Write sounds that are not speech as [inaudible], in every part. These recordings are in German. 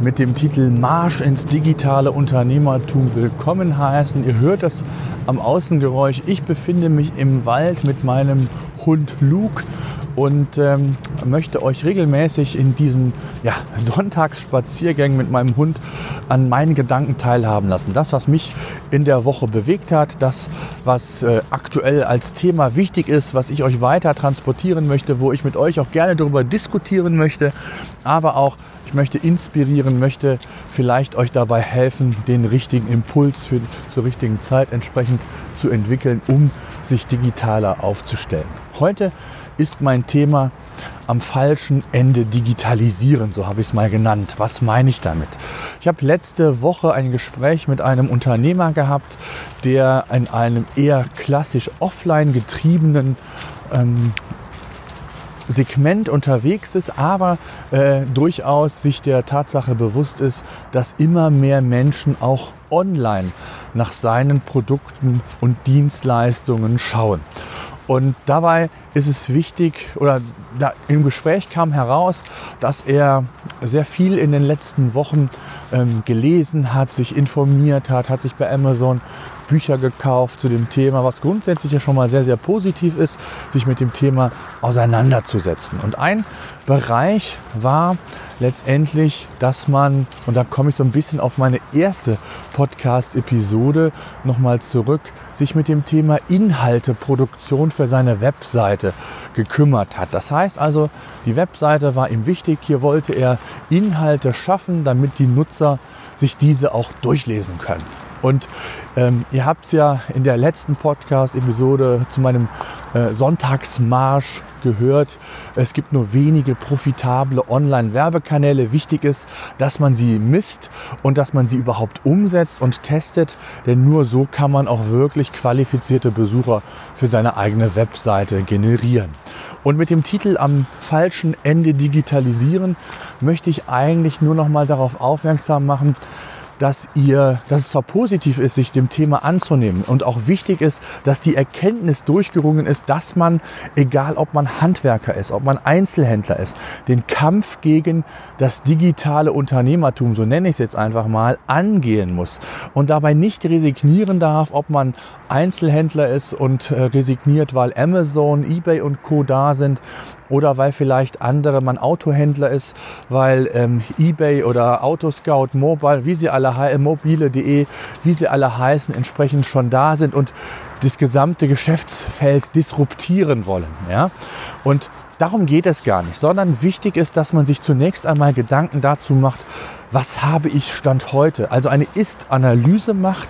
mit dem Titel Marsch ins digitale Unternehmertum willkommen heißen. Ihr hört es am Außengeräusch. Ich befinde mich im Wald mit meinem Hund Luke und ähm, möchte euch regelmäßig in diesen ja, [laughs] Sonntagsspaziergängen mit meinem Hund an meinen Gedanken teilhaben lassen. Das, was mich in der Woche bewegt hat, das, was äh, aktuell als Thema wichtig ist, was ich euch weiter transportieren möchte, wo ich mit euch auch gerne darüber diskutieren möchte, aber auch ich möchte inspirieren, möchte vielleicht euch dabei helfen, den richtigen Impuls für, zur richtigen Zeit entsprechend zu entwickeln, um sich digitaler aufzustellen. Heute ist mein Thema am falschen Ende digitalisieren, so habe ich es mal genannt. Was meine ich damit? Ich habe letzte Woche ein Gespräch mit einem Unternehmer gehabt, der in einem eher klassisch offline getriebenen ähm, Segment unterwegs ist, aber äh, durchaus sich der Tatsache bewusst ist, dass immer mehr Menschen auch online nach seinen Produkten und Dienstleistungen schauen. Und dabei ist es wichtig, oder da, im Gespräch kam heraus, dass er sehr viel in den letzten Wochen ähm, gelesen hat, sich informiert hat, hat sich bei Amazon Bücher gekauft zu dem Thema, was grundsätzlich ja schon mal sehr, sehr positiv ist, sich mit dem Thema auseinanderzusetzen. Und ein Bereich war letztendlich, dass man, und da komme ich so ein bisschen auf meine erste Podcast-Episode nochmal zurück, sich mit dem Thema Inhalteproduktion für seine Webseite gekümmert hat. Das heißt also, die Webseite war ihm wichtig. Hier wollte er Inhalte schaffen, damit die Nutzer sich diese auch durchlesen können. Und ähm, ihr habt es ja in der letzten Podcast-Episode zu meinem äh, Sonntagsmarsch gehört. Es gibt nur wenige profitable Online-Werbekanäle. Wichtig ist, dass man sie misst und dass man sie überhaupt umsetzt und testet, denn nur so kann man auch wirklich qualifizierte Besucher für seine eigene Webseite generieren. Und mit dem Titel am falschen Ende digitalisieren möchte ich eigentlich nur noch mal darauf aufmerksam machen, dass ihr, dass es zwar positiv ist, sich dem Thema anzunehmen und auch wichtig ist, dass die Erkenntnis durchgerungen ist, dass man, egal ob man Handwerker ist, ob man Einzelhändler ist, den Kampf gegen das digitale Unternehmertum, so nenne ich es jetzt einfach mal, angehen muss und dabei nicht resignieren darf, ob man Einzelhändler ist und äh, resigniert, weil Amazon, eBay und Co. da sind oder weil vielleicht andere man Autohändler ist, weil ähm, eBay oder Autoscout, Mobile, wie sie alle mobile.de, wie sie alle heißen, entsprechend schon da sind und das gesamte Geschäftsfeld disruptieren wollen. Ja? Und darum geht es gar nicht, sondern wichtig ist, dass man sich zunächst einmal Gedanken dazu macht, was habe ich Stand heute? Also eine Ist-Analyse macht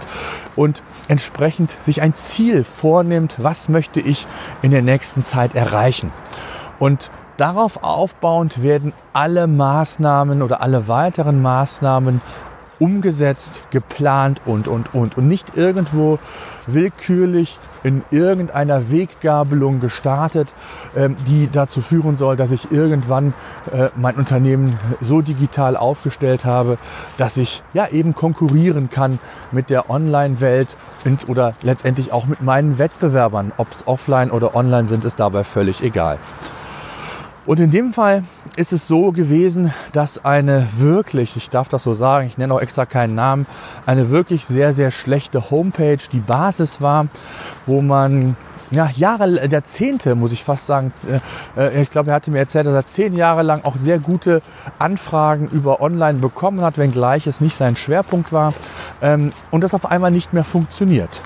und entsprechend sich ein Ziel vornimmt, was möchte ich in der nächsten Zeit erreichen. Und darauf aufbauend werden alle Maßnahmen oder alle weiteren Maßnahmen umgesetzt, geplant und, und, und. Und nicht irgendwo willkürlich in irgendeiner Weggabelung gestartet, ähm, die dazu führen soll, dass ich irgendwann äh, mein Unternehmen so digital aufgestellt habe, dass ich ja eben konkurrieren kann mit der Online-Welt oder letztendlich auch mit meinen Wettbewerbern. Ob es offline oder online sind, ist dabei völlig egal. Und in dem Fall ist es so gewesen, dass eine wirklich, ich darf das so sagen, ich nenne auch extra keinen Namen, eine wirklich sehr, sehr schlechte Homepage die Basis war, wo man ja, Jahre, Jahrzehnte, muss ich fast sagen. Äh, äh, ich glaube, er hatte mir erzählt, dass er zehn Jahre lang auch sehr gute Anfragen über Online bekommen hat, wenngleich es nicht sein Schwerpunkt war. Ähm, und das auf einmal nicht mehr funktioniert.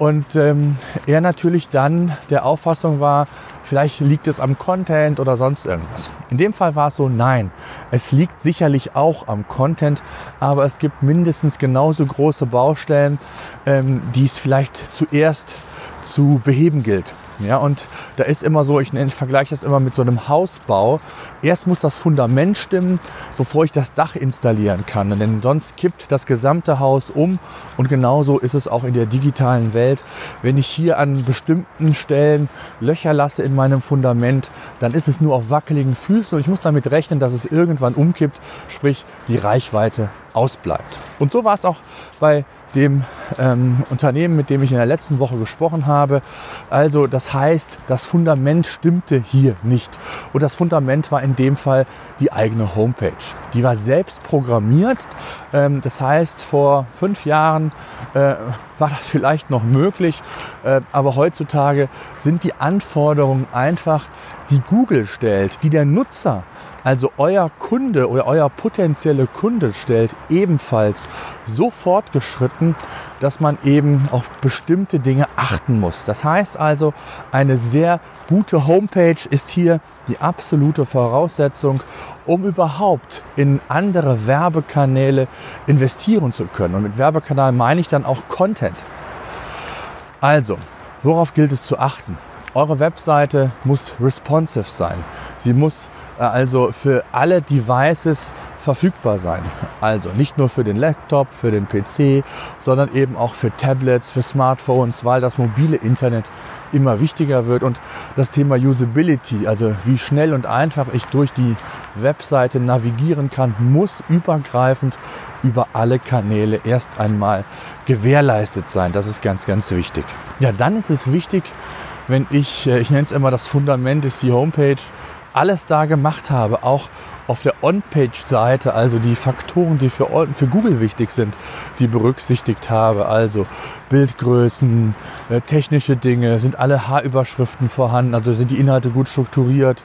Und ähm, er natürlich dann der Auffassung war, vielleicht liegt es am Content oder sonst irgendwas. In dem Fall war es so, nein, es liegt sicherlich auch am Content, aber es gibt mindestens genauso große Baustellen, ähm, die es vielleicht zuerst zu beheben gilt. Ja, und da ist immer so, ich, ich vergleiche das immer mit so einem Hausbau. Erst muss das Fundament stimmen, bevor ich das Dach installieren kann. Denn sonst kippt das gesamte Haus um. Und genauso ist es auch in der digitalen Welt. Wenn ich hier an bestimmten Stellen Löcher lasse in meinem Fundament, dann ist es nur auf wackeligen Füßen und ich muss damit rechnen, dass es irgendwann umkippt, sprich die Reichweite ausbleibt. Und so war es auch bei dem ähm, Unternehmen, mit dem ich in der letzten Woche gesprochen habe. Also das heißt, das Fundament stimmte hier nicht. Und das Fundament war in dem Fall die eigene Homepage. Die war selbst programmiert. Ähm, das heißt, vor fünf Jahren äh, war das vielleicht noch möglich. Äh, aber heutzutage sind die Anforderungen einfach, die Google stellt, die der Nutzer also euer Kunde oder euer potenzielle Kunde stellt, ebenfalls so fortgeschritten, dass man eben auf bestimmte Dinge achten muss. Das heißt also, eine sehr gute Homepage ist hier die absolute Voraussetzung, um überhaupt in andere Werbekanäle investieren zu können. Und mit Werbekanal meine ich dann auch Content. Also, worauf gilt es zu achten? Eure Webseite muss responsive sein. Sie muss also für alle Devices verfügbar sein. Also nicht nur für den Laptop, für den PC, sondern eben auch für Tablets, für Smartphones, weil das mobile Internet immer wichtiger wird und das Thema Usability, also wie schnell und einfach ich durch die Webseite navigieren kann, muss übergreifend über alle Kanäle erst einmal gewährleistet sein. Das ist ganz, ganz wichtig. Ja, dann ist es wichtig, wenn ich, äh, ich nenne es immer das Fundament ist die Homepage, alles da gemacht habe, auch auf der On-Page-Seite, also die Faktoren, die für, für Google wichtig sind, die berücksichtigt habe. Also Bildgrößen, äh, technische Dinge, sind alle H-Überschriften vorhanden, also sind die Inhalte gut strukturiert.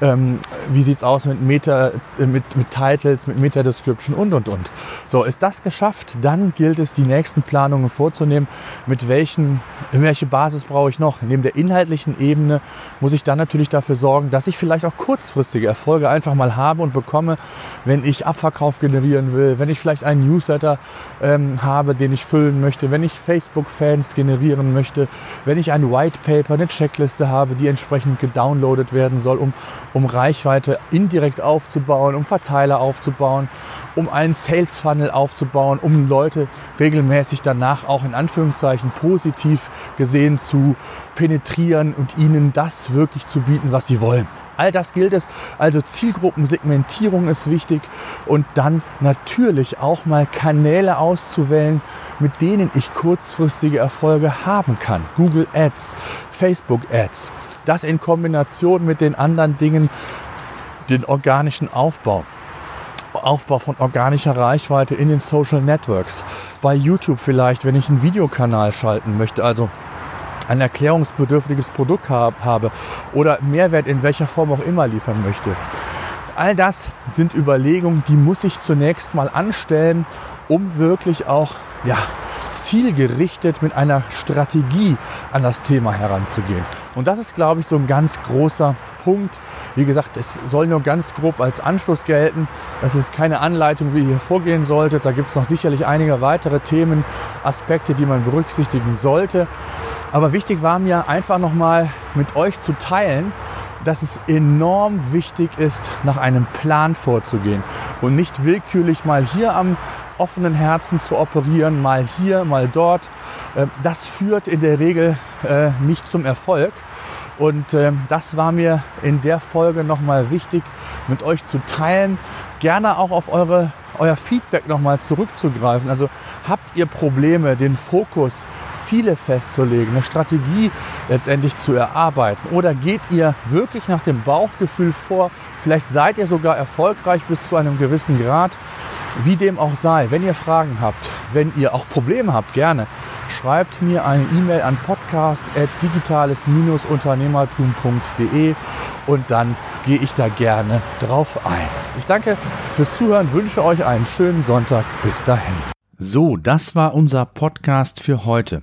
Ähm, wie sieht's aus mit Meta, äh, mit, mit Titles, mit Meta-Description und und und. So, ist das geschafft, dann gilt es, die nächsten Planungen vorzunehmen. Mit welchen, welche Basis brauche ich noch? Neben der inhaltlichen Ebene muss ich dann natürlich dafür sorgen, dass ich vielleicht auch kurzfristige Erfolge einfach mal habe und bekomme, wenn ich Abverkauf generieren will, wenn ich vielleicht einen Newsletter ähm, habe, den ich füllen möchte, wenn ich Facebook-Fans generieren möchte, wenn ich ein White Paper, eine Checkliste habe, die entsprechend gedownloadet werden soll, um, um Reichweite indirekt aufzubauen, um Verteiler aufzubauen, um einen Sales Funnel aufzubauen, um Leute regelmäßig danach auch in Anführungszeichen positiv gesehen zu penetrieren und ihnen das wirklich zu bieten, was sie wollen. All das gilt es. Also Zielgruppensegmentierung ist wichtig und dann natürlich auch mal Kanäle auszuwählen, mit denen ich kurzfristige Erfolge haben kann. Google Ads, Facebook Ads. Das in Kombination mit den anderen Dingen, den organischen Aufbau. Aufbau von organischer Reichweite in den Social Networks. Bei YouTube vielleicht, wenn ich einen Videokanal schalten möchte. Also ein erklärungsbedürftiges Produkt habe oder Mehrwert in welcher Form auch immer liefern möchte. All das sind Überlegungen, die muss ich zunächst mal anstellen, um wirklich auch ja, zielgerichtet mit einer Strategie an das Thema heranzugehen. Und das ist, glaube ich, so ein ganz großer Punkt. Wie gesagt, es soll nur ganz grob als Anschluss gelten. Das ist keine Anleitung, wie ihr hier vorgehen solltet. Da gibt es noch sicherlich einige weitere Themen, Aspekte, die man berücksichtigen sollte. Aber wichtig war mir einfach nochmal mit euch zu teilen, dass es enorm wichtig ist, nach einem Plan vorzugehen und nicht willkürlich mal hier am offenen Herzen zu operieren, mal hier, mal dort. Ähm, das führt in der Regel äh, nicht zum Erfolg. Und ähm, das war mir in der Folge nochmal wichtig, mit euch zu teilen. Gerne auch auf eure, euer Feedback nochmal zurückzugreifen. Also habt ihr Probleme, den Fokus Ziele festzulegen, eine Strategie letztendlich zu erarbeiten? Oder geht ihr wirklich nach dem Bauchgefühl vor? Vielleicht seid ihr sogar erfolgreich bis zu einem gewissen Grad. Wie dem auch sei, wenn ihr Fragen habt, wenn ihr auch Probleme habt, gerne schreibt mir eine E-Mail an podcast.digitales-unternehmertum.de und dann gehe ich da gerne drauf ein. Ich danke fürs Zuhören, wünsche euch einen schönen Sonntag. Bis dahin. So, das war unser Podcast für heute.